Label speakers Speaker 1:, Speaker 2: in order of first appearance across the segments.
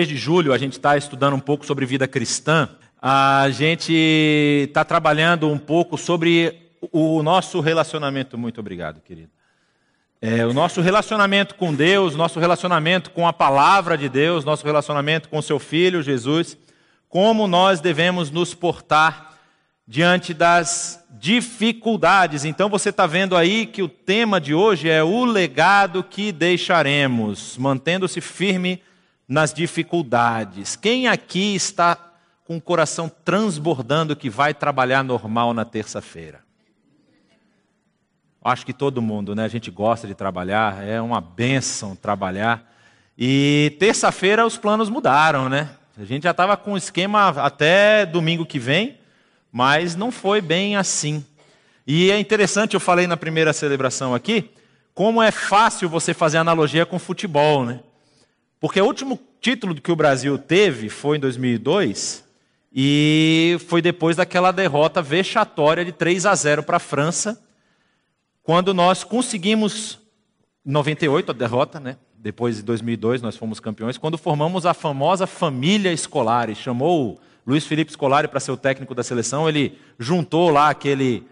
Speaker 1: mês de julho a gente está estudando um pouco sobre vida cristã. A gente está trabalhando um pouco sobre o nosso relacionamento. Muito obrigado, querido. É, o nosso relacionamento com Deus, nosso relacionamento com a palavra de Deus, nosso relacionamento com seu Filho Jesus, como nós devemos nos portar diante das dificuldades. Então você está vendo aí que o tema de hoje é o legado que deixaremos, mantendo-se firme nas dificuldades. Quem aqui está com o coração transbordando que vai trabalhar normal na terça-feira? Acho que todo mundo, né? A gente gosta de trabalhar, é uma benção trabalhar. E terça-feira os planos mudaram, né? A gente já estava com o esquema até domingo que vem, mas não foi bem assim. E é interessante, eu falei na primeira celebração aqui, como é fácil você fazer analogia com futebol, né? Porque o último título que o Brasil teve foi em 2002 e foi depois daquela derrota vexatória de 3 a 0 para a França quando nós conseguimos, 98 a derrota, né? depois de 2002 nós fomos campeões, quando formamos a famosa família Scolari, chamou Luiz Felipe Scolari para ser o técnico da seleção, ele juntou lá aquele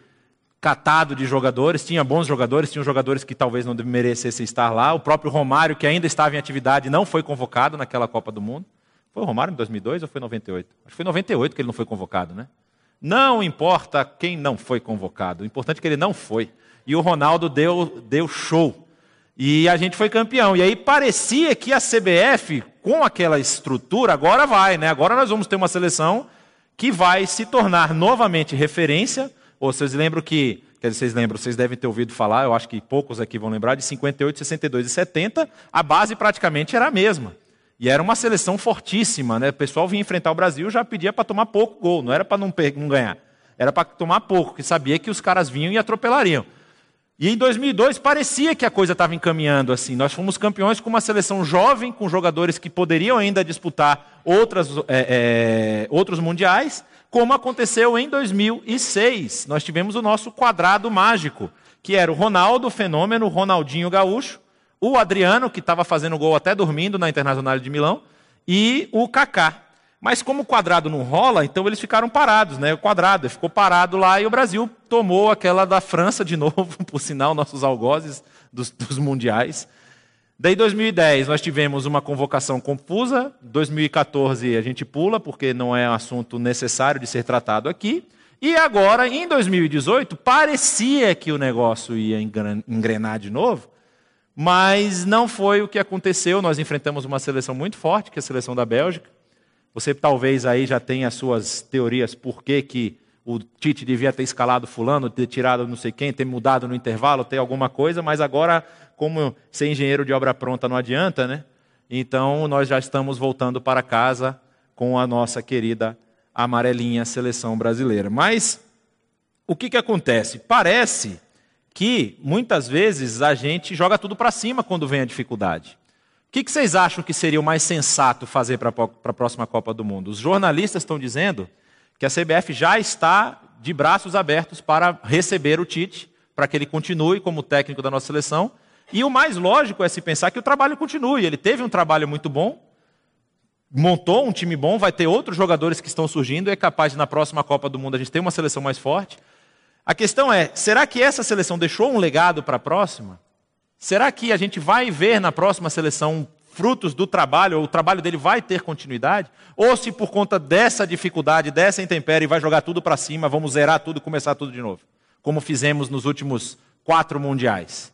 Speaker 1: catado de jogadores, tinha bons jogadores, tinha jogadores que talvez não merecessem estar lá, o próprio Romário, que ainda estava em atividade, não foi convocado naquela Copa do Mundo. Foi o Romário em 2002 ou foi em 98? Acho que foi em 98 que ele não foi convocado, né? Não importa quem não foi convocado, o importante é que ele não foi e o Ronaldo deu, deu show. E a gente foi campeão. E aí parecia que a CBF, com aquela estrutura, agora vai, né? Agora nós vamos ter uma seleção que vai se tornar novamente referência. Ou vocês lembram que, quer dizer, vocês lembram, vocês devem ter ouvido falar, eu acho que poucos aqui vão lembrar, de 58, 62 e 70, a base praticamente era a mesma. E era uma seleção fortíssima, né? O pessoal vinha enfrentar o Brasil já pedia para tomar pouco gol, não era para não, não ganhar. Era para tomar pouco, que sabia que os caras vinham e atropelariam. E em 2002 parecia que a coisa estava encaminhando assim. Nós fomos campeões com uma seleção jovem, com jogadores que poderiam ainda disputar outras, é, é, outros mundiais, como aconteceu em 2006. Nós tivemos o nosso quadrado mágico, que era o Ronaldo, fenômeno, o Ronaldinho Gaúcho, o Adriano, que estava fazendo gol até dormindo na Internacional de Milão, e o Kaká. Mas como o quadrado não rola, então eles ficaram parados, né? O quadrado ficou parado lá e o Brasil tomou aquela da França de novo, por sinal, nossos algozes dos, dos mundiais. Daí 2010 nós tivemos uma convocação confusa, 2014 a gente pula porque não é um assunto necessário de ser tratado aqui. E agora, em 2018, parecia que o negócio ia engrenar de novo, mas não foi o que aconteceu. Nós enfrentamos uma seleção muito forte, que é a seleção da Bélgica. Você talvez aí já tenha as suas teorias por que, que o Tite devia ter escalado fulano, ter tirado não sei quem, ter mudado no intervalo, ter alguma coisa, mas agora, como ser engenheiro de obra pronta não adianta, né? Então nós já estamos voltando para casa com a nossa querida amarelinha seleção brasileira. Mas o que, que acontece? Parece que muitas vezes a gente joga tudo para cima quando vem a dificuldade. O que, que vocês acham que seria o mais sensato fazer para a próxima Copa do Mundo? Os jornalistas estão dizendo que a CBF já está de braços abertos para receber o Tite, para que ele continue como técnico da nossa seleção. E o mais lógico é se pensar que o trabalho continue. Ele teve um trabalho muito bom, montou um time bom, vai ter outros jogadores que estão surgindo é capaz de na próxima Copa do Mundo a gente ter uma seleção mais forte. A questão é: será que essa seleção deixou um legado para a próxima? Será que a gente vai ver na próxima seleção frutos do trabalho, ou o trabalho dele vai ter continuidade? Ou se por conta dessa dificuldade, dessa intempérie, vai jogar tudo para cima, vamos zerar tudo e começar tudo de novo? Como fizemos nos últimos quatro mundiais.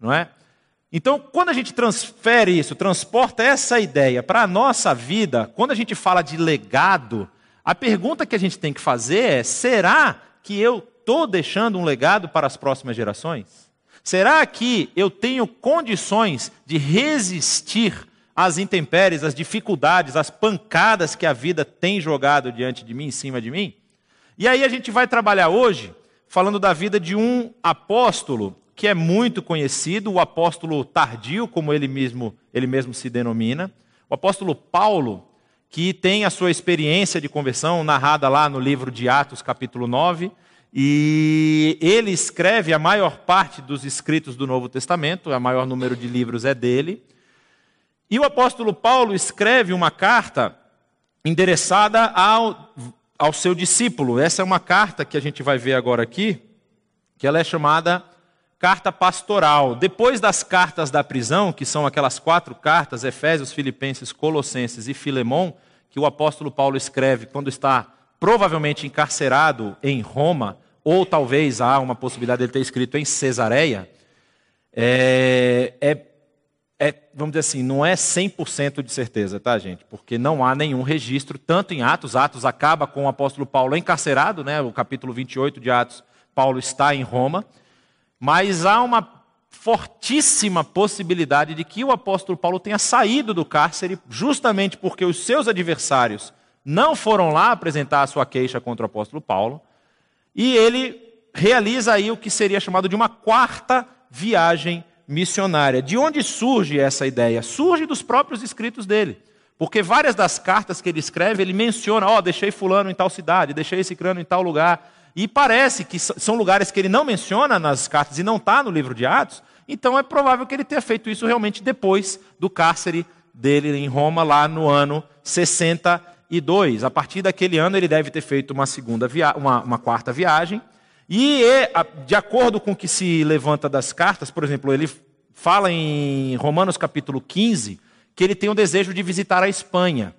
Speaker 1: Não é? Então, quando a gente transfere isso, transporta essa ideia para a nossa vida, quando a gente fala de legado, a pergunta que a gente tem que fazer é: será que eu estou deixando um legado para as próximas gerações? Será que eu tenho condições de resistir às intempéries, às dificuldades, às pancadas que a vida tem jogado diante de mim, em cima de mim? E aí a gente vai trabalhar hoje falando da vida de um apóstolo que é muito conhecido, o apóstolo tardio, como ele mesmo, ele mesmo se denomina, o apóstolo Paulo, que tem a sua experiência de conversão narrada lá no livro de Atos, capítulo 9, e ele escreve a maior parte dos escritos do Novo Testamento, o maior número de livros é dele. E o apóstolo Paulo escreve uma carta endereçada ao, ao seu discípulo. Essa é uma carta que a gente vai ver agora aqui, que ela é chamada carta pastoral. Depois das cartas da prisão, que são aquelas quatro cartas, Efésios, Filipenses, Colossenses e Filemão, que o apóstolo Paulo escreve quando está provavelmente encarcerado em Roma, ou talvez há uma possibilidade de ele ter escrito em Cesareia, é, é é, vamos dizer assim, não é 100% de certeza, tá, gente? Porque não há nenhum registro, tanto em Atos, Atos acaba com o apóstolo Paulo encarcerado, né? O capítulo 28 de Atos, Paulo está em Roma, mas há uma fortíssima possibilidade de que o apóstolo Paulo tenha saído do cárcere justamente porque os seus adversários não foram lá apresentar a sua queixa contra o apóstolo Paulo, e ele realiza aí o que seria chamado de uma quarta viagem missionária. De onde surge essa ideia? Surge dos próprios escritos dele. Porque várias das cartas que ele escreve, ele menciona, ó, oh, deixei fulano em tal cidade, deixei esse crânio em tal lugar. E parece que são lugares que ele não menciona nas cartas e não está no livro de Atos, então é provável que ele tenha feito isso realmente depois do cárcere dele em Roma, lá no ano 62. A partir daquele ano ele deve ter feito uma segunda via uma, uma quarta viagem, e, de acordo com o que se levanta das cartas, por exemplo, ele fala em Romanos capítulo 15 que ele tem o desejo de visitar a Espanha.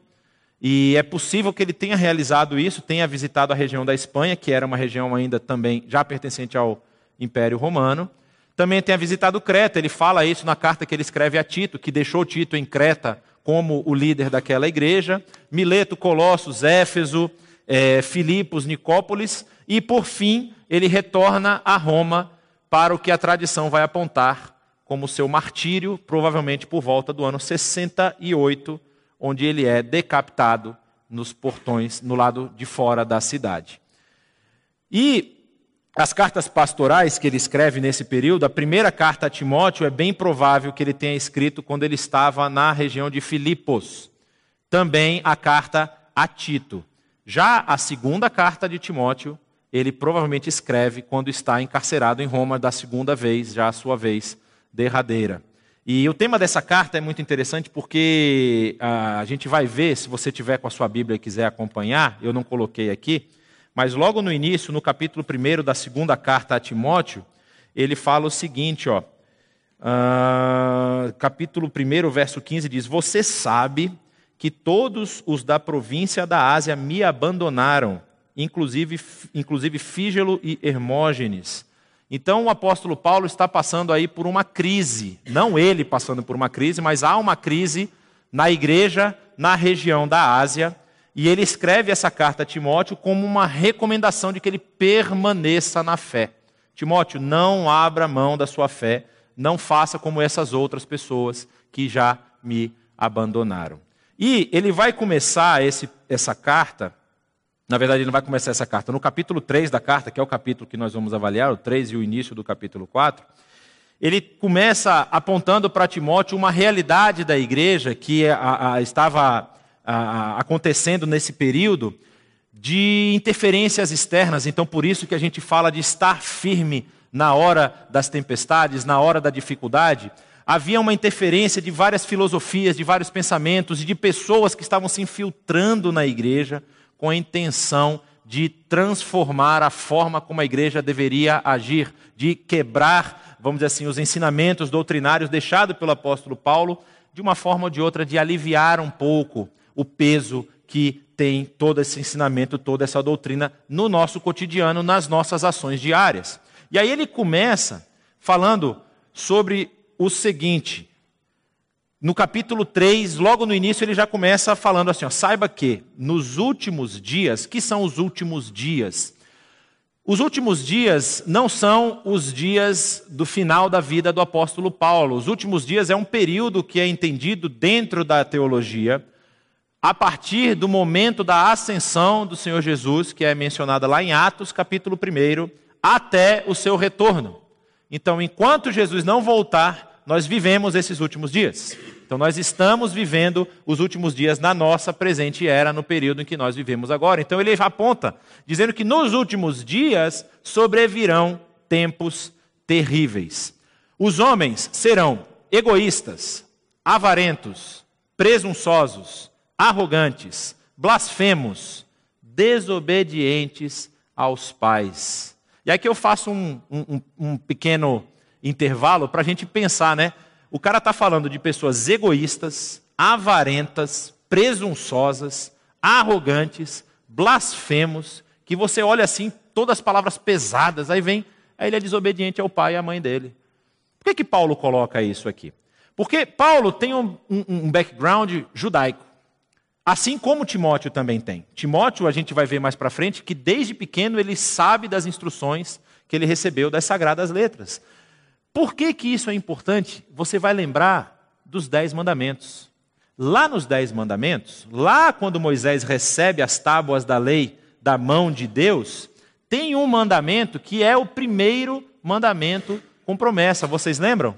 Speaker 1: E é possível que ele tenha realizado isso, tenha visitado a região da Espanha, que era uma região ainda também já pertencente ao Império Romano. Também tenha visitado Creta, ele fala isso na carta que ele escreve a Tito, que deixou Tito em Creta como o líder daquela igreja. Mileto, Colossos, Éfeso, é, Filipos, Nicópolis. E, por fim, ele retorna a Roma para o que a tradição vai apontar como seu martírio, provavelmente por volta do ano 68, onde ele é decapitado nos portões, no lado de fora da cidade. E as cartas pastorais que ele escreve nesse período, a primeira carta a Timóteo é bem provável que ele tenha escrito quando ele estava na região de Filipos. Também a carta a Tito. Já a segunda carta de Timóteo ele provavelmente escreve quando está encarcerado em Roma da segunda vez, já a sua vez derradeira. E o tema dessa carta é muito interessante porque ah, a gente vai ver, se você tiver com a sua Bíblia e quiser acompanhar, eu não coloquei aqui, mas logo no início, no capítulo 1 da segunda carta a Timóteo, ele fala o seguinte, ó, uh, capítulo 1, verso 15 diz: Você sabe que todos os da província da Ásia me abandonaram inclusive, inclusive Fígelo e Hermógenes. Então o apóstolo Paulo está passando aí por uma crise, não ele passando por uma crise, mas há uma crise na igreja na região da Ásia, e ele escreve essa carta a Timóteo como uma recomendação de que ele permaneça na fé. Timóteo, não abra mão da sua fé, não faça como essas outras pessoas que já me abandonaram. E ele vai começar esse, essa carta na verdade, ele não vai começar essa carta. No capítulo 3 da carta, que é o capítulo que nós vamos avaliar, o 3 e o início do capítulo 4, ele começa apontando para Timóteo uma realidade da igreja que a, a, estava acontecendo nesse período de interferências externas. Então, por isso que a gente fala de estar firme na hora das tempestades, na hora da dificuldade. Havia uma interferência de várias filosofias, de vários pensamentos e de pessoas que estavam se infiltrando na igreja com a intenção de transformar a forma como a igreja deveria agir, de quebrar, vamos dizer assim, os ensinamentos doutrinários deixados pelo apóstolo Paulo, de uma forma ou de outra, de aliviar um pouco o peso que tem todo esse ensinamento, toda essa doutrina no nosso cotidiano, nas nossas ações diárias. E aí ele começa falando sobre o seguinte: no capítulo 3, logo no início, ele já começa falando assim: ó, saiba que nos últimos dias, que são os últimos dias? Os últimos dias não são os dias do final da vida do apóstolo Paulo. Os últimos dias é um período que é entendido dentro da teologia a partir do momento da ascensão do Senhor Jesus, que é mencionada lá em Atos, capítulo 1, até o seu retorno. Então, enquanto Jesus não voltar, nós vivemos esses últimos dias. Então, nós estamos vivendo os últimos dias na nossa presente era, no período em que nós vivemos agora. Então, ele aponta, dizendo que nos últimos dias sobrevirão tempos terríveis. Os homens serão egoístas, avarentos, presunçosos, arrogantes, blasfemos, desobedientes aos pais. E aqui eu faço um, um, um pequeno intervalo para a gente pensar, né? O cara está falando de pessoas egoístas, avarentas, presunçosas, arrogantes, blasfemos, que você olha assim, todas as palavras pesadas, aí vem, aí ele é desobediente ao pai e à mãe dele. Por que, que Paulo coloca isso aqui? Porque Paulo tem um, um, um background judaico. Assim como Timóteo também tem. Timóteo, a gente vai ver mais para frente, que desde pequeno ele sabe das instruções que ele recebeu das sagradas letras. Por que, que isso é importante? Você vai lembrar dos dez mandamentos. Lá nos Dez Mandamentos, lá quando Moisés recebe as tábuas da lei da mão de Deus, tem um mandamento que é o primeiro mandamento com promessa. Vocês lembram?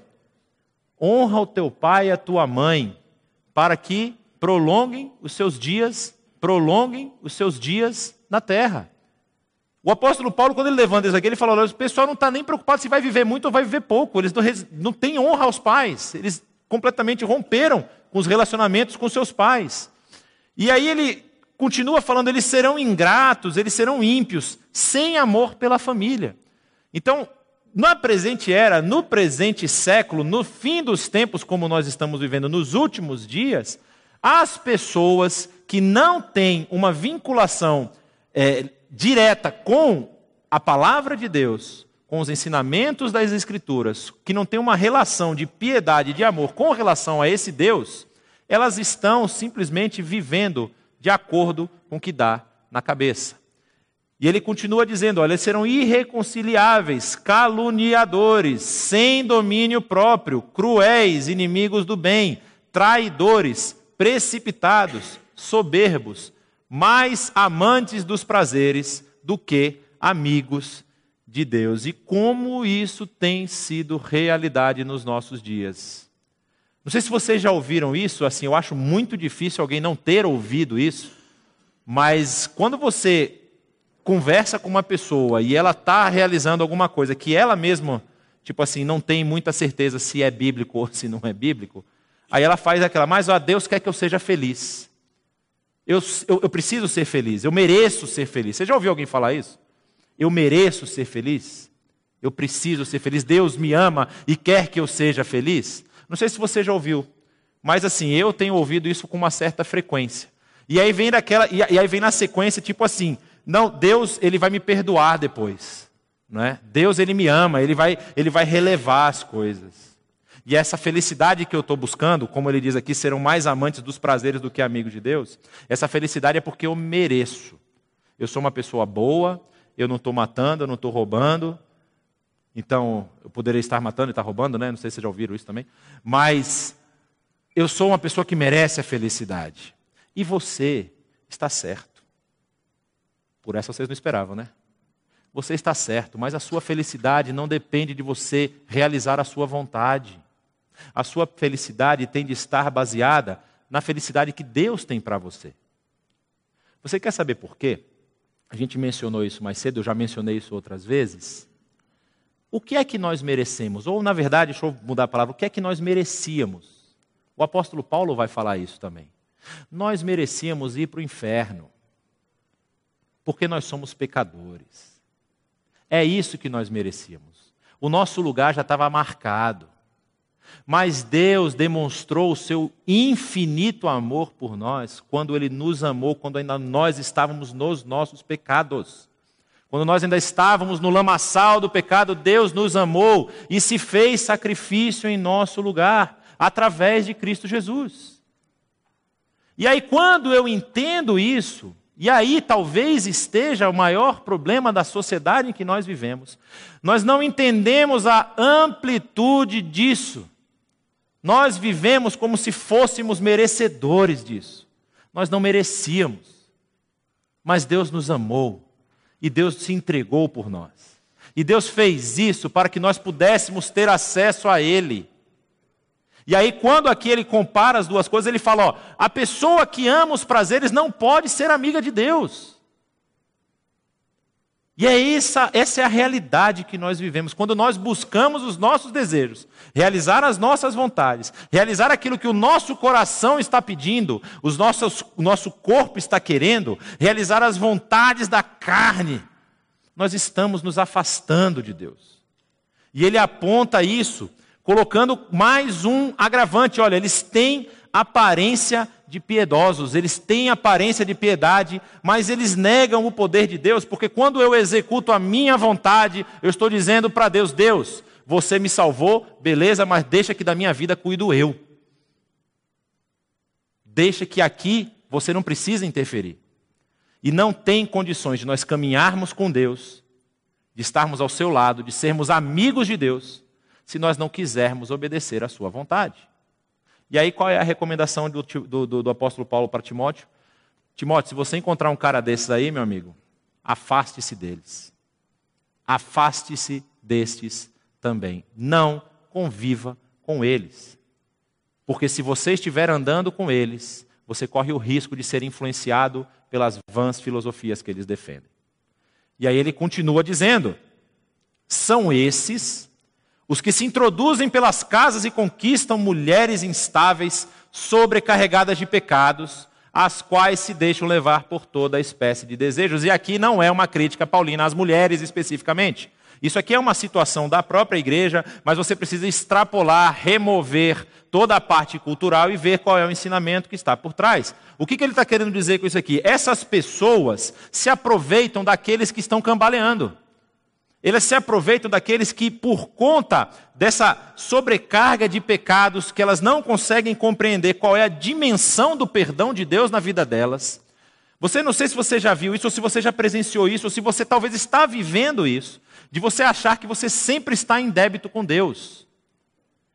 Speaker 1: Honra o teu pai e a tua mãe, para que prolonguem os seus dias, prolonguem os seus dias na terra. O apóstolo Paulo, quando ele levanta isso aqui, ele fala: o pessoal não está nem preocupado se vai viver muito ou vai viver pouco. Eles não, não têm honra aos pais. Eles completamente romperam com os relacionamentos com seus pais. E aí ele continua falando: eles serão ingratos, eles serão ímpios, sem amor pela família. Então, na presente era, no presente século, no fim dos tempos, como nós estamos vivendo nos últimos dias, as pessoas que não têm uma vinculação é, direta com a palavra de Deus, com os ensinamentos das Escrituras, que não tem uma relação de piedade, de amor com relação a esse Deus, elas estão simplesmente vivendo de acordo com o que dá na cabeça. E ele continua dizendo: olha, eles serão irreconciliáveis, caluniadores, sem domínio próprio, cruéis, inimigos do bem, traidores, precipitados, soberbos, mais amantes dos prazeres do que amigos de Deus e como isso tem sido realidade nos nossos dias. Não sei se vocês já ouviram isso, assim, eu acho muito difícil alguém não ter ouvido isso, mas quando você conversa com uma pessoa e ela está realizando alguma coisa que ela mesma, tipo assim, não tem muita certeza se é bíblico ou se não é bíblico, aí ela faz aquela, mas ó, Deus quer que eu seja feliz. Eu, eu, eu preciso ser feliz, eu mereço ser feliz. Você já ouviu alguém falar isso? Eu mereço ser feliz? Eu preciso ser feliz? Deus me ama e quer que eu seja feliz? Não sei se você já ouviu, mas assim, eu tenho ouvido isso com uma certa frequência. E aí vem daquela, e aí vem na sequência, tipo assim, não, Deus, ele vai me perdoar depois. Não é? Deus, ele me ama, ele vai, ele vai relevar as coisas. E essa felicidade que eu estou buscando, como ele diz aqui, serão mais amantes dos prazeres do que amigos de Deus. Essa felicidade é porque eu mereço. Eu sou uma pessoa boa, eu não estou matando, eu não estou roubando. Então, eu poderia estar matando e estar roubando, né? Não sei se vocês já ouviram isso também. Mas eu sou uma pessoa que merece a felicidade. E você está certo. Por essa vocês não esperavam, né? Você está certo, mas a sua felicidade não depende de você realizar a sua vontade. A sua felicidade tem de estar baseada na felicidade que Deus tem para você. Você quer saber por quê? A gente mencionou isso mais cedo, eu já mencionei isso outras vezes. O que é que nós merecemos? Ou, na verdade, deixa eu mudar a palavra, o que é que nós merecíamos? O apóstolo Paulo vai falar isso também. Nós merecíamos ir para o inferno, porque nós somos pecadores. É isso que nós merecíamos. O nosso lugar já estava marcado. Mas Deus demonstrou o seu infinito amor por nós quando Ele nos amou, quando ainda nós estávamos nos nossos pecados. Quando nós ainda estávamos no lamaçal do pecado, Deus nos amou e se fez sacrifício em nosso lugar, através de Cristo Jesus. E aí, quando eu entendo isso, e aí talvez esteja o maior problema da sociedade em que nós vivemos, nós não entendemos a amplitude disso. Nós vivemos como se fôssemos merecedores disso. Nós não merecíamos. Mas Deus nos amou e Deus se entregou por nós. E Deus fez isso para que nós pudéssemos ter acesso a Ele. E aí, quando aqui ele compara as duas coisas, ele fala: ó, a pessoa que ama os prazeres não pode ser amiga de Deus. E é essa, essa é a realidade que nós vivemos. Quando nós buscamos os nossos desejos, realizar as nossas vontades, realizar aquilo que o nosso coração está pedindo, os nossos, o nosso corpo está querendo, realizar as vontades da carne, nós estamos nos afastando de Deus. E ele aponta isso, colocando mais um agravante: olha, eles têm aparência de piedosos, eles têm aparência de piedade, mas eles negam o poder de Deus, porque quando eu executo a minha vontade, eu estou dizendo para Deus: Deus, você me salvou, beleza, mas deixa que da minha vida cuido eu. Deixa que aqui você não precisa interferir. E não tem condições de nós caminharmos com Deus, de estarmos ao seu lado, de sermos amigos de Deus, se nós não quisermos obedecer à sua vontade. E aí, qual é a recomendação do, do, do apóstolo Paulo para Timóteo? Timóteo, se você encontrar um cara desses aí, meu amigo, afaste-se deles. Afaste-se destes também. Não conviva com eles. Porque se você estiver andando com eles, você corre o risco de ser influenciado pelas vãs filosofias que eles defendem. E aí ele continua dizendo: são esses os que se introduzem pelas casas e conquistam mulheres instáveis, sobrecarregadas de pecados, as quais se deixam levar por toda a espécie de desejos. E aqui não é uma crítica paulina às mulheres especificamente. Isso aqui é uma situação da própria igreja, mas você precisa extrapolar, remover toda a parte cultural e ver qual é o ensinamento que está por trás. O que, que ele está querendo dizer com isso aqui? Essas pessoas se aproveitam daqueles que estão cambaleando. Eles se aproveitam daqueles que, por conta dessa sobrecarga de pecados, que elas não conseguem compreender qual é a dimensão do perdão de Deus na vida delas. Você não sei se você já viu isso, ou se você já presenciou isso, ou se você talvez está vivendo isso, de você achar que você sempre está em débito com Deus.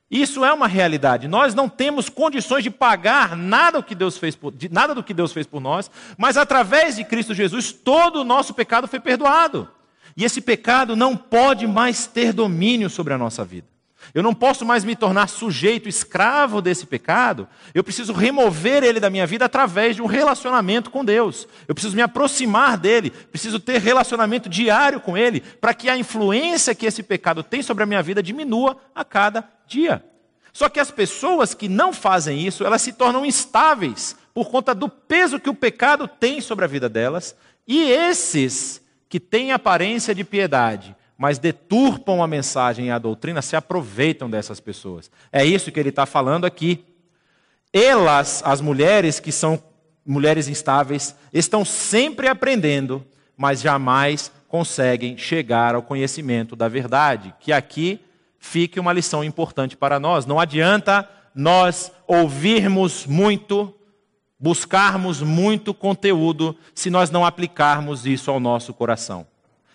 Speaker 1: Isso é uma realidade. Nós não temos condições de pagar nada, do que Deus fez por, nada do que Deus fez por nós, mas através de Cristo Jesus, todo o nosso pecado foi perdoado. E esse pecado não pode mais ter domínio sobre a nossa vida. Eu não posso mais me tornar sujeito, escravo desse pecado. Eu preciso remover ele da minha vida através de um relacionamento com Deus. Eu preciso me aproximar dele, preciso ter relacionamento diário com ele, para que a influência que esse pecado tem sobre a minha vida diminua a cada dia. Só que as pessoas que não fazem isso, elas se tornam instáveis por conta do peso que o pecado tem sobre a vida delas, e esses que têm aparência de piedade, mas deturpam a mensagem e a doutrina, se aproveitam dessas pessoas. É isso que ele está falando aqui. Elas, as mulheres que são mulheres instáveis, estão sempre aprendendo, mas jamais conseguem chegar ao conhecimento da verdade. Que aqui fique uma lição importante para nós. Não adianta nós ouvirmos muito, buscarmos muito conteúdo se nós não aplicarmos isso ao nosso coração.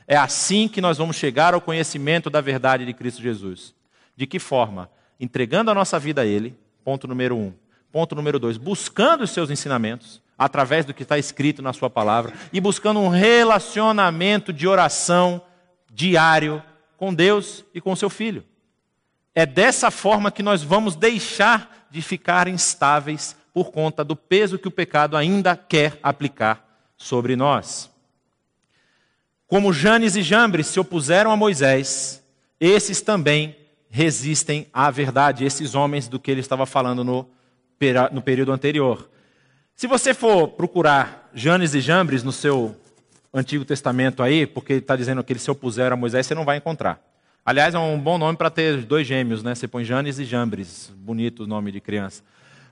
Speaker 1: É assim que nós vamos chegar ao conhecimento da verdade de Cristo Jesus. De que forma? Entregando a nossa vida a Ele, ponto número um. Ponto número dois, buscando os seus ensinamentos, através do que está escrito na Sua palavra, e buscando um relacionamento de oração diário com Deus e com seu Filho. É dessa forma que nós vamos deixar de ficar instáveis por conta do peso que o pecado ainda quer aplicar sobre nós. Como Janes e Jambres se opuseram a Moisés, esses também resistem à verdade, esses homens do que ele estava falando no, no período anterior. Se você for procurar Janes e Jambres no seu Antigo Testamento aí, porque ele está dizendo que eles se opuseram a Moisés, você não vai encontrar. Aliás, é um bom nome para ter dois gêmeos, né? Você põe Janes e Jambres, bonito nome de criança.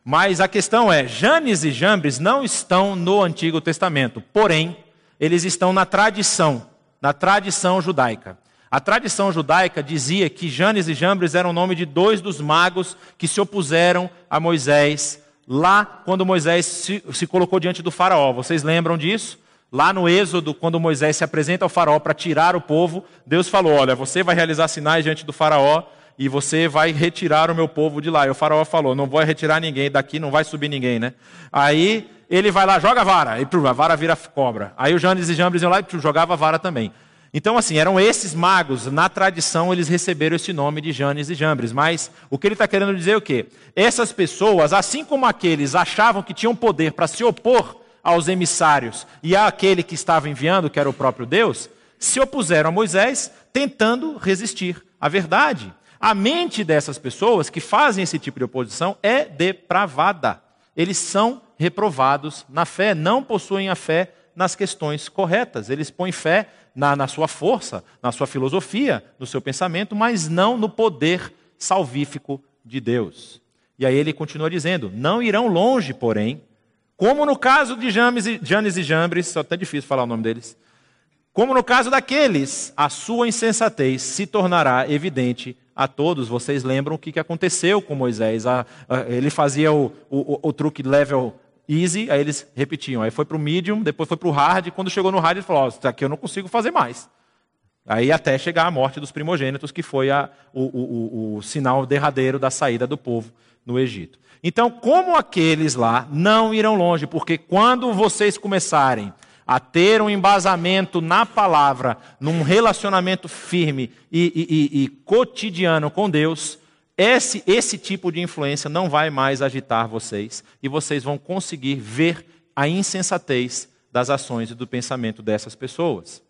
Speaker 1: Mas a questão é, Janes e Jambres não estão no Antigo Testamento, porém, eles estão na tradição, na tradição judaica. A tradição judaica dizia que Janes e Jambres eram o nome de dois dos magos que se opuseram a Moisés lá quando Moisés se, se colocou diante do faraó. Vocês lembram disso? Lá no Êxodo, quando Moisés se apresenta ao faraó para tirar o povo, Deus falou: Olha, você vai realizar sinais diante do faraó e você vai retirar o meu povo de lá. E o faraó falou: Não vou retirar ninguém daqui, não vai subir ninguém, né? Aí ele vai lá, joga a vara, e a vara vira cobra. Aí o Janes e Jambres iam lá e jogava a vara também. Então, assim, eram esses magos, na tradição eles receberam esse nome de Janes e Jambres. Mas o que ele está querendo dizer é o quê? Essas pessoas, assim como aqueles achavam que tinham poder para se opor aos emissários e àquele que estava enviando, que era o próprio Deus, se opuseram a Moisés, tentando resistir à verdade. A mente dessas pessoas que fazem esse tipo de oposição é depravada. Eles são reprovados na fé, não possuem a fé nas questões corretas. Eles põem fé na, na sua força, na sua filosofia, no seu pensamento, mas não no poder salvífico de Deus. E aí ele continua dizendo: Não irão longe, porém, como no caso de James e, Janes e Jambres, só até difícil falar o nome deles, como no caso daqueles, a sua insensatez se tornará evidente a todos. Vocês lembram o que aconteceu com Moisés? ele fazia o, o, o truque level easy, aí eles repetiam. Aí foi para o medium, depois foi para o hard. Quando chegou no hard, ele falou: oh, aqui eu não consigo fazer mais. Aí até chegar a morte dos primogênitos, que foi a, o, o, sinal derradeiro da saída do povo no Egito. Então, como aqueles lá não irão longe, porque quando vocês começarem a ter um embasamento na palavra, num relacionamento firme e, e, e, e cotidiano com Deus, esse, esse tipo de influência não vai mais agitar vocês e vocês vão conseguir ver a insensatez das ações e do pensamento dessas pessoas.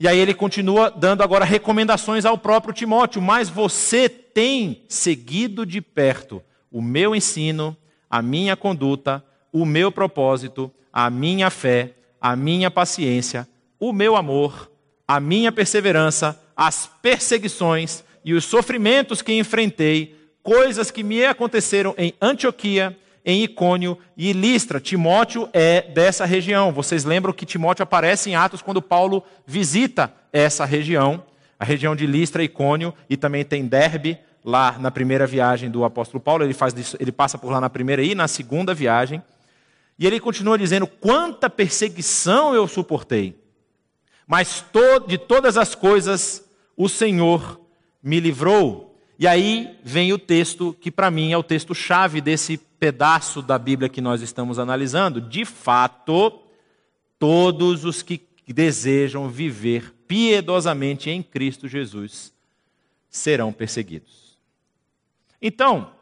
Speaker 1: E aí ele continua dando agora recomendações ao próprio Timóteo, mas você tem seguido de perto o meu ensino, a minha conduta, o meu propósito, a minha fé, a minha paciência, o meu amor, a minha perseverança, as perseguições e os sofrimentos que enfrentei, coisas que me aconteceram em Antioquia, em Icônio e Listra. Timóteo é dessa região. Vocês lembram que Timóteo aparece em Atos quando Paulo visita essa região, a região de Listra, Icônio e também tem Derbe lá na primeira viagem do apóstolo Paulo. Ele faz ele passa por lá na primeira e na segunda viagem. E ele continua dizendo: quanta perseguição eu suportei, mas de todas as coisas o Senhor me livrou. E aí vem o texto que para mim é o texto chave desse pedaço da Bíblia que nós estamos analisando. De fato, todos os que desejam viver piedosamente em Cristo Jesus serão perseguidos. Então,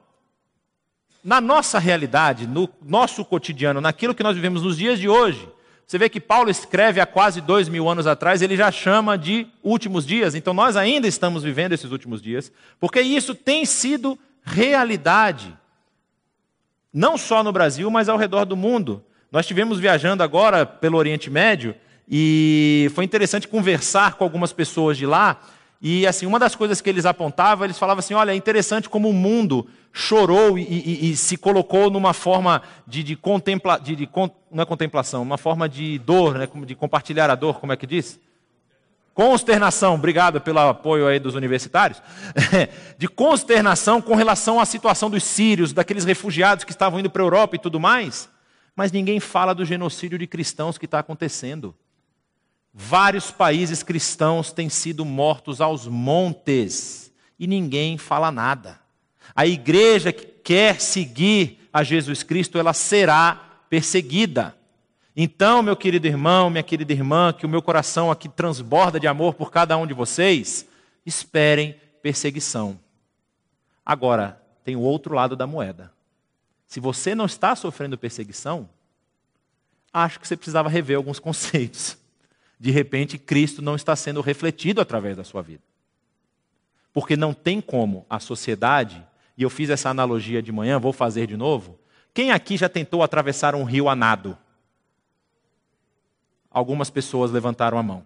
Speaker 1: na nossa realidade, no nosso cotidiano, naquilo que nós vivemos nos dias de hoje, você vê que Paulo escreve há quase dois mil anos atrás, ele já chama de últimos dias. Então nós ainda estamos vivendo esses últimos dias, porque isso tem sido realidade, não só no Brasil, mas ao redor do mundo. Nós estivemos viajando agora pelo Oriente Médio e foi interessante conversar com algumas pessoas de lá e assim, uma das coisas que eles apontavam, eles falavam assim: olha, é interessante como o mundo chorou e, e, e se colocou numa forma de, de contempla, de, de, não é contemplação, uma forma de dor, né, de compartilhar a dor, como é que diz? Consternação, obrigado pelo apoio aí dos universitários. de consternação com relação à situação dos sírios, daqueles refugiados que estavam indo para a Europa e tudo mais. Mas ninguém fala do genocídio de cristãos que está acontecendo. Vários países cristãos têm sido mortos aos montes e ninguém fala nada. A igreja que quer seguir a Jesus Cristo, ela será perseguida. Então, meu querido irmão, minha querida irmã, que o meu coração aqui transborda de amor por cada um de vocês, esperem perseguição. Agora, tem o outro lado da moeda. Se você não está sofrendo perseguição, acho que você precisava rever alguns conceitos de repente Cristo não está sendo refletido através da sua vida. Porque não tem como a sociedade, e eu fiz essa analogia de manhã, vou fazer de novo. Quem aqui já tentou atravessar um rio a nado? Algumas pessoas levantaram a mão.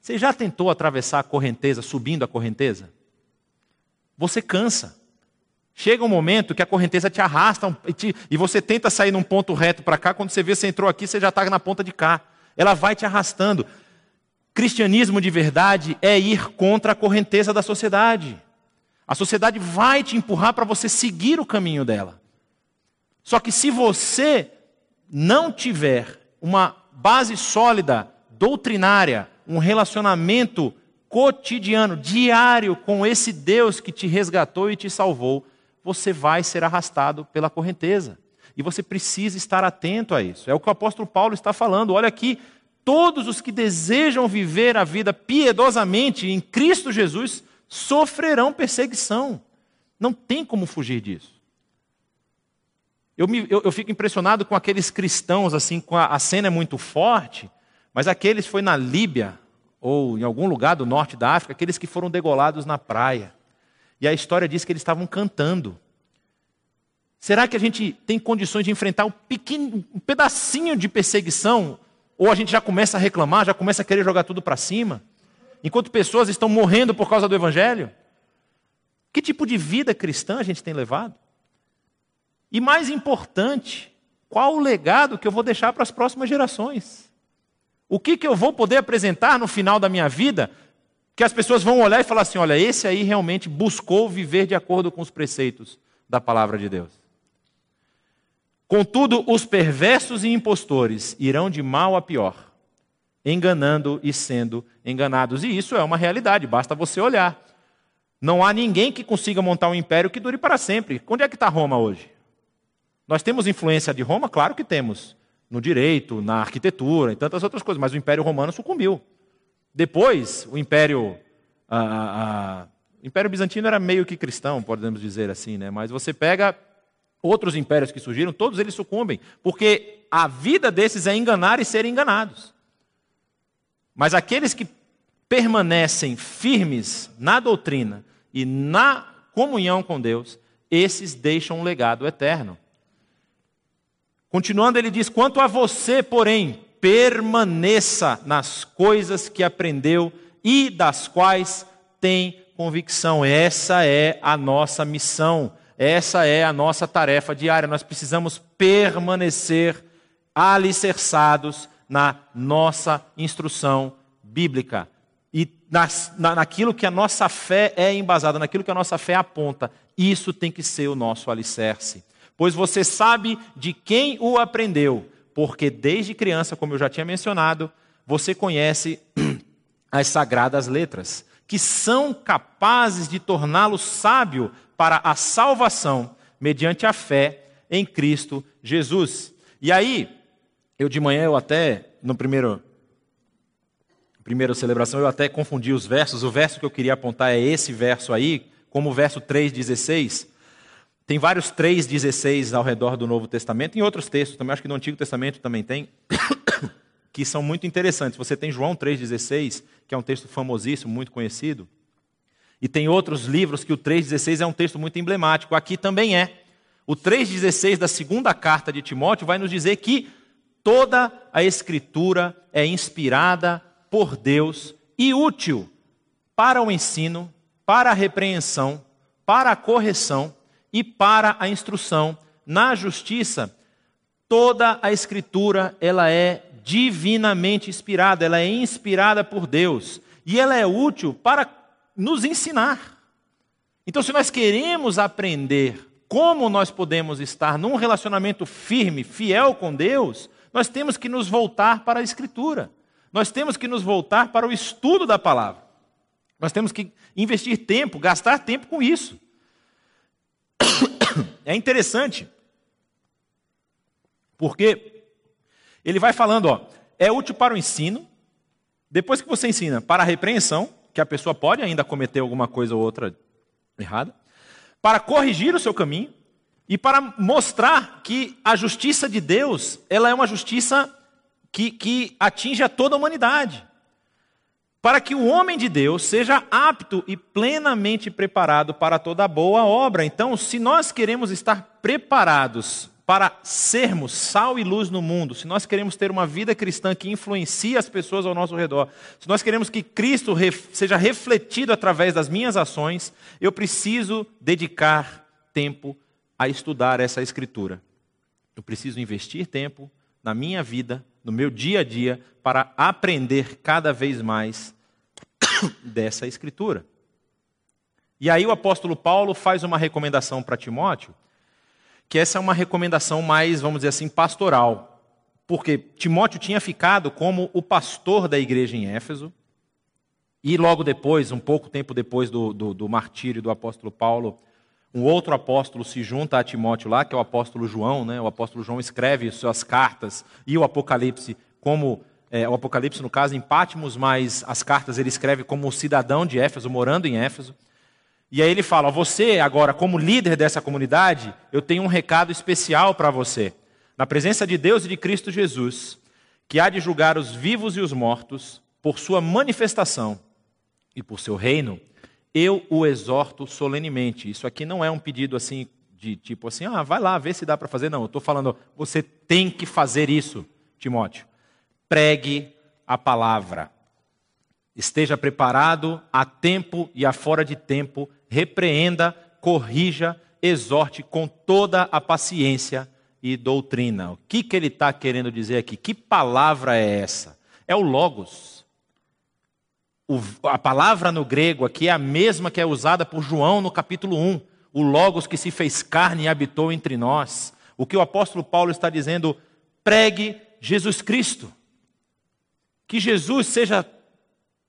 Speaker 1: Você já tentou atravessar a correnteza, subindo a correnteza? Você cansa. Chega um momento que a correnteza te arrasta e, te, e você tenta sair num ponto reto para cá, quando você vê você entrou aqui, você já está na ponta de cá. Ela vai te arrastando. Cristianismo de verdade é ir contra a correnteza da sociedade. A sociedade vai te empurrar para você seguir o caminho dela. Só que se você não tiver uma base sólida, doutrinária, um relacionamento cotidiano, diário com esse Deus que te resgatou e te salvou, você vai ser arrastado pela correnteza. E você precisa estar atento a isso. É o que o apóstolo Paulo está falando. Olha aqui, todos os que desejam viver a vida piedosamente em Cristo Jesus sofrerão perseguição. Não tem como fugir disso. Eu, me, eu, eu fico impressionado com aqueles cristãos, assim, com a, a, cena é muito forte, mas aqueles foi na Líbia, ou em algum lugar do norte da África, aqueles que foram degolados na praia. E a história diz que eles estavam cantando. Será que a gente tem condições de enfrentar um, pequeno, um pedacinho de perseguição? Ou a gente já começa a reclamar, já começa a querer jogar tudo para cima? Enquanto pessoas estão morrendo por causa do Evangelho? Que tipo de vida cristã a gente tem levado? E mais importante, qual o legado que eu vou deixar para as próximas gerações? O que, que eu vou poder apresentar no final da minha vida que as pessoas vão olhar e falar assim: olha, esse aí realmente buscou viver de acordo com os preceitos da palavra de Deus. Contudo, os perversos e impostores irão de mal a pior, enganando e sendo enganados. E isso é uma realidade, basta você olhar. Não há ninguém que consiga montar um império que dure para sempre. Onde é que está Roma hoje? Nós temos influência de Roma? Claro que temos no direito, na arquitetura e tantas outras coisas, mas o Império Romano sucumbiu. Depois, o Império. A, a, a, o Império Bizantino era meio que cristão, podemos dizer assim, né? mas você pega outros impérios que surgiram, todos eles sucumbem, porque a vida desses é enganar e ser enganados. Mas aqueles que permanecem firmes na doutrina e na comunhão com Deus, esses deixam um legado eterno. Continuando, ele diz: Quanto a você, porém, permaneça nas coisas que aprendeu e das quais tem convicção. Essa é a nossa missão, essa é a nossa tarefa diária. Nós precisamos permanecer alicerçados na nossa instrução bíblica e nas, na, naquilo que a nossa fé é embasada, naquilo que a nossa fé aponta. Isso tem que ser o nosso alicerce pois você sabe de quem o aprendeu, porque desde criança, como eu já tinha mencionado, você conhece as sagradas letras, que são capazes de torná-lo sábio para a salvação mediante a fé em Cristo Jesus. E aí, eu de manhã eu até no primeiro primeira celebração eu até confundi os versos. O verso que eu queria apontar é esse verso aí, como o verso 3:16, tem vários 3,16 ao redor do Novo Testamento, em outros textos também, acho que no Antigo Testamento também tem, que são muito interessantes. Você tem João 3,16, que é um texto famosíssimo, muito conhecido, e tem outros livros que o 3,16 é um texto muito emblemático. Aqui também é. O 3,16 da segunda carta de Timóteo vai nos dizer que toda a Escritura é inspirada por Deus e útil para o ensino, para a repreensão, para a correção e para a instrução na justiça. Toda a escritura, ela é divinamente inspirada, ela é inspirada por Deus e ela é útil para nos ensinar. Então, se nós queremos aprender como nós podemos estar num relacionamento firme, fiel com Deus, nós temos que nos voltar para a Escritura. Nós temos que nos voltar para o estudo da palavra. Nós temos que investir tempo, gastar tempo com isso. É interessante, porque ele vai falando, ó, é útil para o ensino, depois que você ensina para a repreensão, que a pessoa pode ainda cometer alguma coisa ou outra errada, para corrigir o seu caminho e para mostrar que a justiça de Deus, ela é uma justiça que, que atinge a toda a humanidade para que o homem de Deus seja apto e plenamente preparado para toda boa obra. Então, se nós queremos estar preparados para sermos sal e luz no mundo, se nós queremos ter uma vida cristã que influencie as pessoas ao nosso redor, se nós queremos que Cristo seja refletido através das minhas ações, eu preciso dedicar tempo a estudar essa Escritura. Eu preciso investir tempo na minha vida, no meu dia a dia, para aprender cada vez mais dessa Escritura. E aí o apóstolo Paulo faz uma recomendação para Timóteo, que essa é uma recomendação mais, vamos dizer assim, pastoral. Porque Timóteo tinha ficado como o pastor da igreja em Éfeso, e logo depois, um pouco tempo depois do, do, do martírio do apóstolo Paulo, um outro apóstolo se junta a Timóteo lá, que é o apóstolo João, né? O apóstolo João escreve suas cartas e o Apocalipse como é, o Apocalipse no caso em Pátimos, mas as cartas ele escreve como cidadão de Éfeso, morando em Éfeso. E aí ele fala: você agora como líder dessa comunidade, eu tenho um recado especial para você. Na presença de Deus e de Cristo Jesus, que há de julgar os vivos e os mortos por sua manifestação e por seu reino, eu o exorto solenemente. Isso aqui não é um pedido assim de tipo assim, ah, vai lá, vê se dá para fazer. Não, eu estou falando, você tem que fazer isso, Timóteo. Pregue a palavra. Esteja preparado a tempo e a fora de tempo, repreenda, corrija, exorte com toda a paciência e doutrina. O que, que ele está querendo dizer aqui? Que palavra é essa? É o Logos. O, a palavra no grego aqui é a mesma que é usada por João no capítulo 1. O Logos que se fez carne e habitou entre nós. O que o apóstolo Paulo está dizendo, pregue Jesus Cristo. Que Jesus seja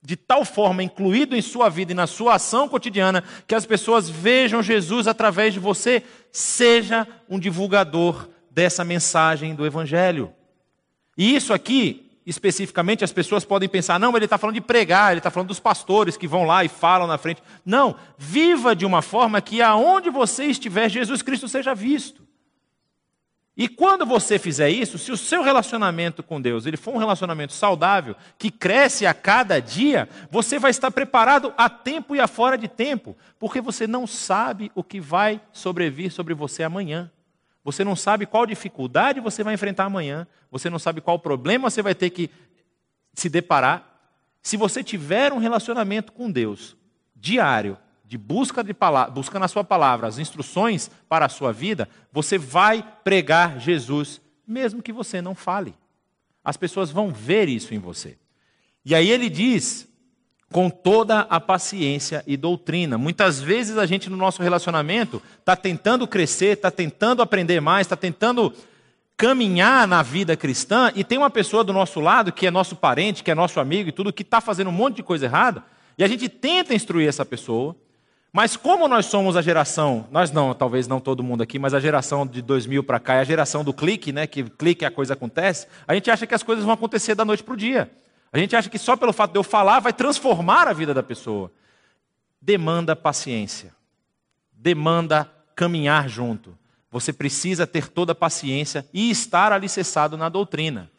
Speaker 1: de tal forma incluído em sua vida e na sua ação cotidiana que as pessoas vejam Jesus através de você, seja um divulgador dessa mensagem do Evangelho. E isso aqui, especificamente, as pessoas podem pensar: não, ele está falando de pregar, ele está falando dos pastores que vão lá e falam na frente. Não, viva de uma forma que aonde você estiver, Jesus Cristo seja visto. E quando você fizer isso, se o seu relacionamento com Deus ele for um relacionamento saudável, que cresce a cada dia, você vai estar preparado a tempo e a fora de tempo, porque você não sabe o que vai sobrevir sobre você amanhã. Você não sabe qual dificuldade você vai enfrentar amanhã, você não sabe qual problema você vai ter que se deparar. Se você tiver um relacionamento com Deus diário, de busca, de palavra, busca na sua palavra as instruções para a sua vida, você vai pregar Jesus, mesmo que você não fale. As pessoas vão ver isso em você. E aí ele diz, com toda a paciência e doutrina. Muitas vezes a gente no nosso relacionamento está tentando crescer, está tentando aprender mais, está tentando caminhar na vida cristã e tem uma pessoa do nosso lado que é nosso parente, que é nosso amigo e tudo, que está fazendo um monte de coisa errada, e a gente tenta instruir essa pessoa, mas como nós somos a geração, nós não, talvez não todo mundo aqui, mas a geração de 2000 para cá é a geração do clique, né, que clique a coisa acontece, a gente acha que as coisas vão acontecer da noite para o dia. A gente acha que só pelo fato de eu falar vai transformar a vida da pessoa. Demanda paciência. Demanda caminhar junto. Você precisa ter toda a paciência e estar alicerçado na doutrina.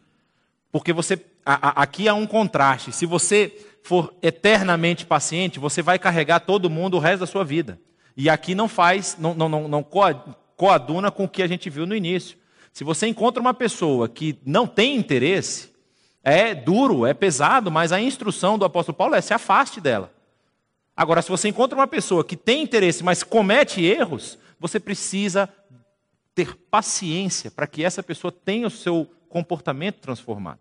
Speaker 1: Porque você a, a, aqui há um contraste. Se você for eternamente paciente, você vai carregar todo mundo o resto da sua vida. E aqui não faz, não, não, não, não coaduna com o que a gente viu no início. Se você encontra uma pessoa que não tem interesse, é duro, é pesado, mas a instrução do apóstolo Paulo é se afaste dela. Agora, se você encontra uma pessoa que tem interesse, mas comete erros, você precisa ter paciência para que essa pessoa tenha o seu comportamento transformado.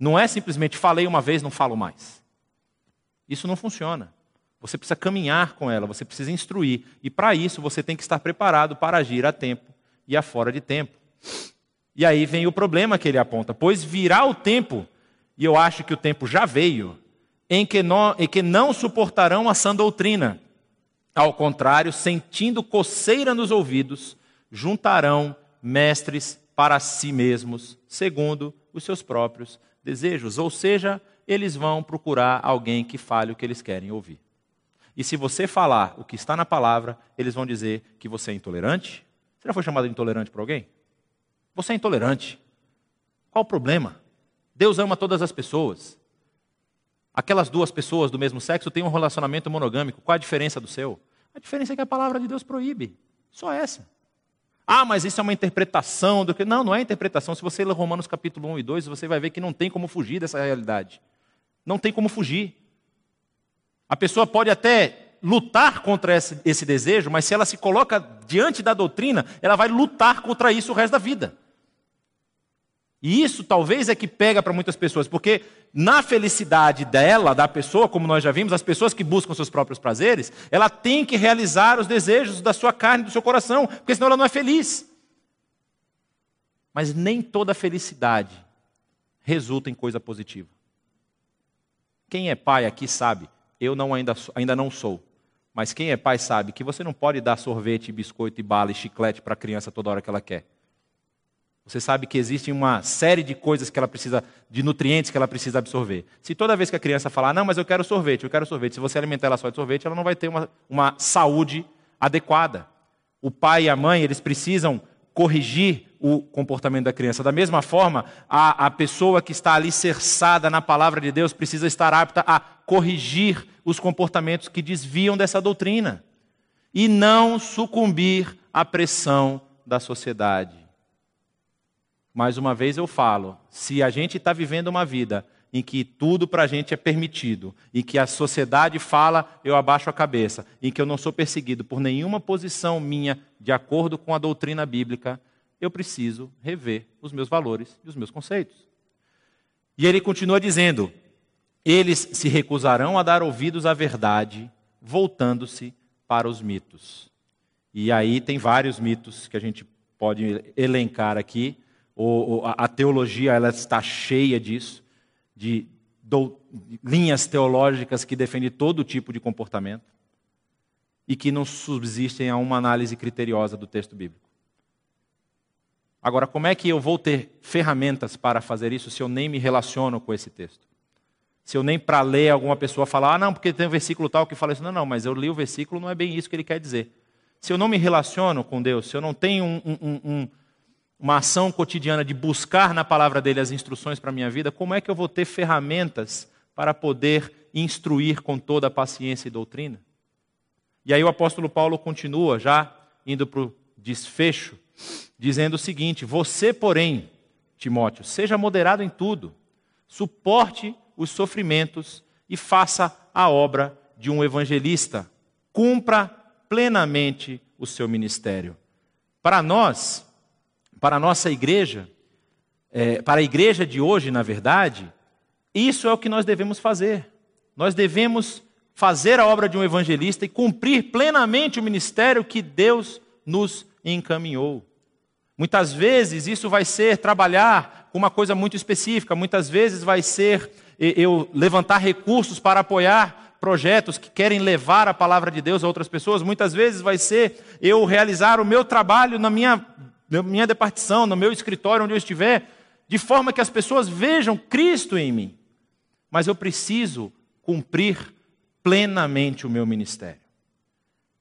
Speaker 1: Não é simplesmente falei uma vez, não falo mais. Isso não funciona. Você precisa caminhar com ela, você precisa instruir. E para isso você tem que estar preparado para agir a tempo e a fora de tempo. E aí vem o problema que ele aponta: pois virá o tempo, e eu acho que o tempo já veio, em que não, em que não suportarão a sã doutrina. Ao contrário, sentindo coceira nos ouvidos, juntarão mestres para si mesmos, segundo os seus próprios desejos. Ou seja, eles vão procurar alguém que fale o que eles querem ouvir. E se você falar o que está na palavra, eles vão dizer que você é intolerante. Você já foi chamado de intolerante por alguém? Você é intolerante. Qual o problema? Deus ama todas as pessoas. Aquelas duas pessoas do mesmo sexo têm um relacionamento monogâmico. Qual a diferença do seu? A diferença é que a palavra de Deus proíbe. Só essa. Ah, mas isso é uma interpretação do que. Não, não é interpretação. Se você ler Romanos capítulo 1 e 2, você vai ver que não tem como fugir dessa realidade. Não tem como fugir. A pessoa pode até lutar contra esse, esse, desejo, mas se ela se coloca diante da doutrina, ela vai lutar contra isso o resto da vida. E isso talvez é que pega para muitas pessoas, porque na felicidade dela, da pessoa, como nós já vimos, as pessoas que buscam seus próprios prazeres, ela tem que realizar os desejos da sua carne, do seu coração, porque senão ela não é feliz. Mas nem toda felicidade resulta em coisa positiva. Quem é pai aqui sabe, eu não ainda, ainda não sou, mas quem é pai sabe que você não pode dar sorvete, biscoito e bala e chiclete para a criança toda hora que ela quer. Você sabe que existe uma série de coisas que ela precisa, de nutrientes que ela precisa absorver. Se toda vez que a criança falar, não, mas eu quero sorvete, eu quero sorvete, se você alimentar ela só de sorvete, ela não vai ter uma, uma saúde adequada. O pai e a mãe, eles precisam corrigir o comportamento da criança. Da mesma forma, a, a pessoa que está ali cerçada na palavra de Deus precisa estar apta a corrigir os comportamentos que desviam dessa doutrina e não sucumbir à pressão da sociedade. Mais uma vez eu falo: se a gente está vivendo uma vida em que tudo para a gente é permitido, em que a sociedade fala, eu abaixo a cabeça, em que eu não sou perseguido por nenhuma posição minha de acordo com a doutrina bíblica, eu preciso rever os meus valores e os meus conceitos. E ele continua dizendo: eles se recusarão a dar ouvidos à verdade, voltando-se para os mitos. E aí tem vários mitos que a gente pode elencar aqui. a teologia ela está cheia disso de do, linhas teológicas que defendem todo tipo de comportamento e que não subsistem a uma análise criteriosa do texto bíblico. Agora, como é que eu vou ter ferramentas para fazer isso se eu nem me relaciono com esse texto? Se eu nem para ler alguma pessoa falar, ah, não, porque tem um versículo tal que fala isso. Não, não, mas eu li o versículo, não é bem isso que ele quer dizer. Se eu não me relaciono com Deus, se eu não tenho um, um, um, uma ação cotidiana de buscar na palavra dele as instruções para a minha vida, como é que eu vou ter ferramentas para poder instruir com toda a paciência e doutrina? E aí o apóstolo Paulo continua, já indo para o desfecho, dizendo o seguinte: Você, porém, Timóteo, seja moderado em tudo, suporte os sofrimentos e faça a obra de um evangelista, cumpra plenamente o seu ministério. Para nós, para a nossa igreja, é, para a igreja de hoje, na verdade, isso é o que nós devemos fazer. Nós devemos fazer a obra de um evangelista e cumprir plenamente o ministério que Deus nos encaminhou. Muitas vezes isso vai ser trabalhar com uma coisa muito específica, muitas vezes vai ser eu levantar recursos para apoiar projetos que querem levar a palavra de Deus a outras pessoas, muitas vezes vai ser eu realizar o meu trabalho na minha minha departição, no meu escritório, onde eu estiver, de forma que as pessoas vejam Cristo em mim. Mas eu preciso cumprir plenamente o meu ministério.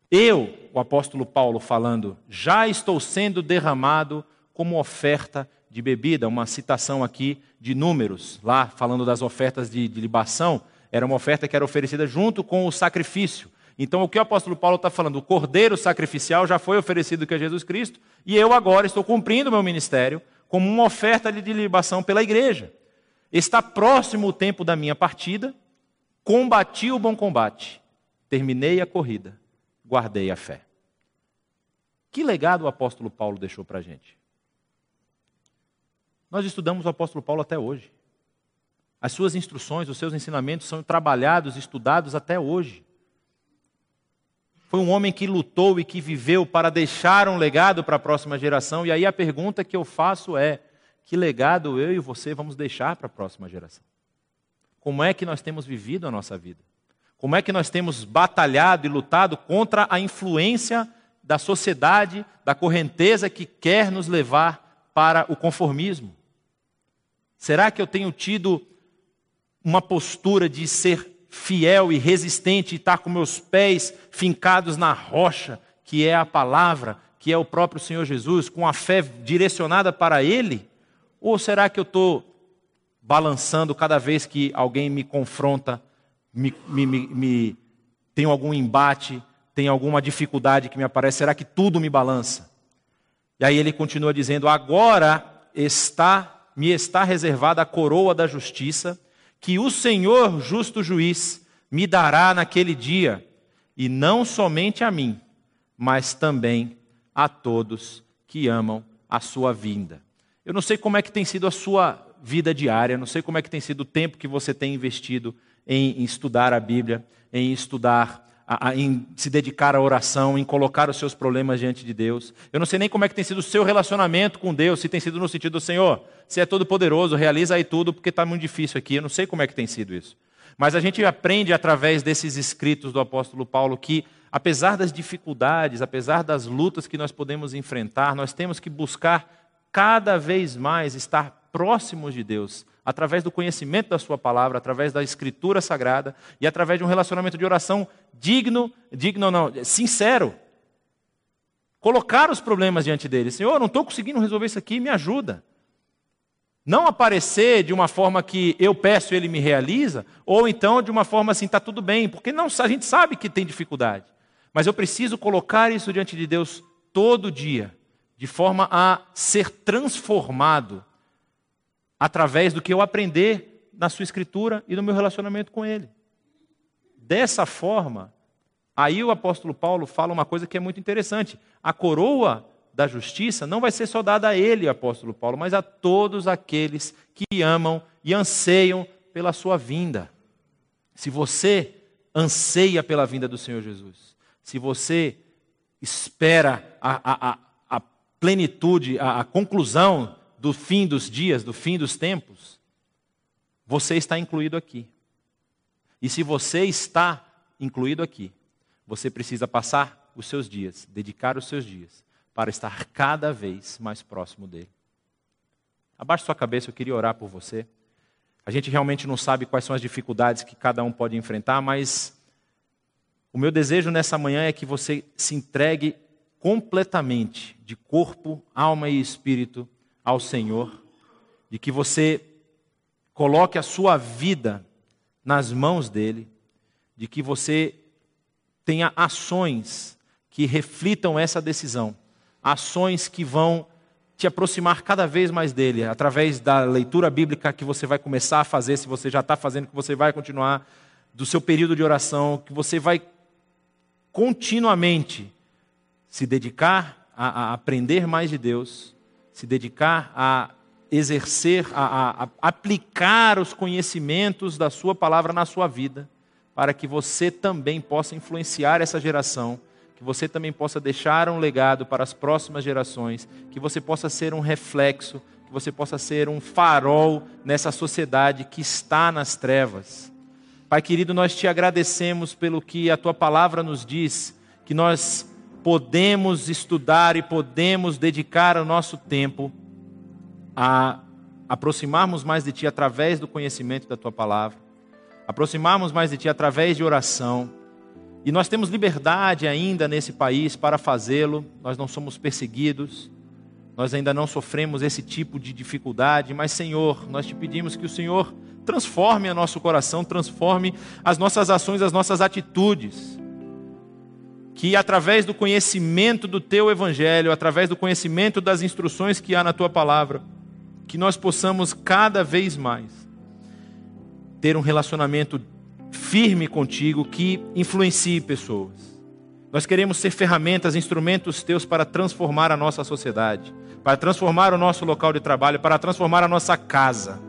Speaker 1: Eu, o apóstolo Paulo falando, já estou sendo derramado como oferta de bebida, uma citação aqui de números, lá falando das ofertas de, de libação, era uma oferta que era oferecida junto com o sacrifício. Então, o que o apóstolo Paulo está falando? O cordeiro sacrificial já foi oferecido que é Jesus Cristo, e eu agora estou cumprindo o meu ministério como uma oferta de libação pela igreja. Está próximo o tempo da minha partida, combati o bom combate, terminei a corrida, guardei a fé. Que legado o apóstolo Paulo deixou para a gente? Nós estudamos o apóstolo Paulo até hoje. As suas instruções, os seus ensinamentos são trabalhados, estudados até hoje. Foi um homem que lutou e que viveu para deixar um legado para a próxima geração. E aí a pergunta que eu faço é: que legado eu e você vamos deixar para a próxima geração? Como é que nós temos vivido a nossa vida? Como é que nós temos batalhado e lutado contra a influência da sociedade, da correnteza que quer nos levar para o conformismo? Será que eu tenho tido uma postura de ser fiel e resistente e estar com meus pés fincados na rocha, que é a palavra, que é o próprio Senhor Jesus, com a fé direcionada para Ele? Ou será que eu estou balançando cada vez que alguém me confronta, me, me, me, me tem algum embate, tem alguma dificuldade que me aparece? Será que tudo me balança? E aí ele continua dizendo: agora está me está reservada a coroa da justiça que o Senhor, justo juiz, me dará naquele dia, e não somente a mim, mas também a todos que amam a sua vinda. Eu não sei como é que tem sido a sua vida diária, não sei como é que tem sido o tempo que você tem investido em, estudar a Bíblia, em estudar a, a, em se dedicar à oração, em colocar os seus problemas diante de Deus. Eu não sei nem como é que tem sido o seu relacionamento com Deus, se tem sido no sentido do Senhor, você é todo poderoso, realiza aí tudo, porque está muito difícil aqui. Eu não sei como é que tem sido isso. Mas a gente aprende através desses escritos do apóstolo Paulo que, apesar das dificuldades, apesar das lutas que nós podemos enfrentar, nós temos que buscar cada vez mais estar próximos de Deus, através do conhecimento da Sua palavra, através da Escritura Sagrada e através de um relacionamento de oração digno, digno não, sincero. Colocar os problemas diante dele. Senhor, não estou conseguindo resolver isso aqui, me ajuda. Não aparecer de uma forma que eu peço e ele me realiza, ou então de uma forma assim, está tudo bem, porque não, a gente sabe que tem dificuldade. Mas eu preciso colocar isso diante de Deus todo dia, de forma a ser transformado através do que eu aprender na sua escritura e no meu relacionamento com ele. Dessa forma, aí o apóstolo Paulo fala uma coisa que é muito interessante. A coroa da justiça não vai ser só dada a ele, apóstolo Paulo, mas a todos aqueles que amam e anseiam pela sua vinda. Se você anseia pela vinda do Senhor Jesus, se você espera a, a, a plenitude, a, a conclusão do fim dos dias, do fim dos tempos, você está incluído aqui. E se você está incluído aqui, você precisa passar os seus dias, dedicar os seus dias para estar cada vez mais próximo dele. Abaixe sua cabeça, eu queria orar por você. A gente realmente não sabe quais são as dificuldades que cada um pode enfrentar, mas o meu desejo nessa manhã é que você se entregue completamente, de corpo, alma e espírito, ao Senhor, de que você coloque a sua vida nas mãos dele, de que você tenha ações que reflitam essa decisão ações que vão te aproximar cada vez mais dele, através da leitura bíblica que você vai começar a fazer, se você já está fazendo, que você vai continuar, do seu período de oração, que você vai continuamente se dedicar a, a aprender mais de Deus, se dedicar a exercer, a, a, aplicar os conhecimentos da Sua palavra na sua vida, para que você também possa influenciar essa geração que você também possa deixar um legado para as próximas gerações, que você possa ser um reflexo, que você possa ser um farol nessa sociedade que está nas trevas. Pai querido, nós te agradecemos pelo que a tua palavra nos diz, que nós podemos estudar e podemos dedicar o nosso tempo a aproximarmos mais de ti através do conhecimento da tua palavra, aproximarmos mais de ti através de oração. E nós temos liberdade ainda nesse país para fazê-lo, nós não somos perseguidos, nós ainda não sofremos esse tipo de dificuldade, mas, Senhor, nós te pedimos que o Senhor transforme o nosso coração, transforme as nossas ações, as nossas atitudes. Que através do conhecimento do teu evangelho, através do conhecimento das instruções que há na tua palavra, que nós possamos cada vez mais ter um relacionamento firme contigo que influencie pessoas. Nós queremos ser ferramentas, instrumentos teus para transformar a nossa sociedade, para transformar o nosso local de trabalho, para transformar a nossa casa.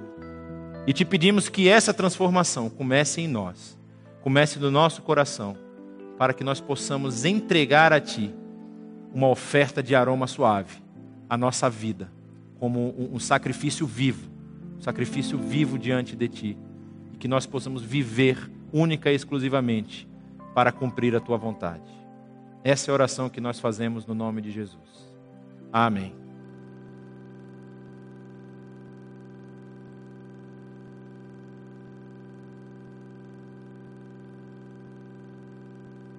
Speaker 1: E te pedimos que essa transformação comece em nós, comece no nosso coração, para que nós possamos entregar a Ti uma oferta de aroma suave, a nossa vida, como um sacrifício vivo, um sacrifício vivo diante de Ti, e que nós possamos viver única e exclusivamente para cumprir a tua vontade. Essa é a oração que nós fazemos no nome de Jesus. Amém.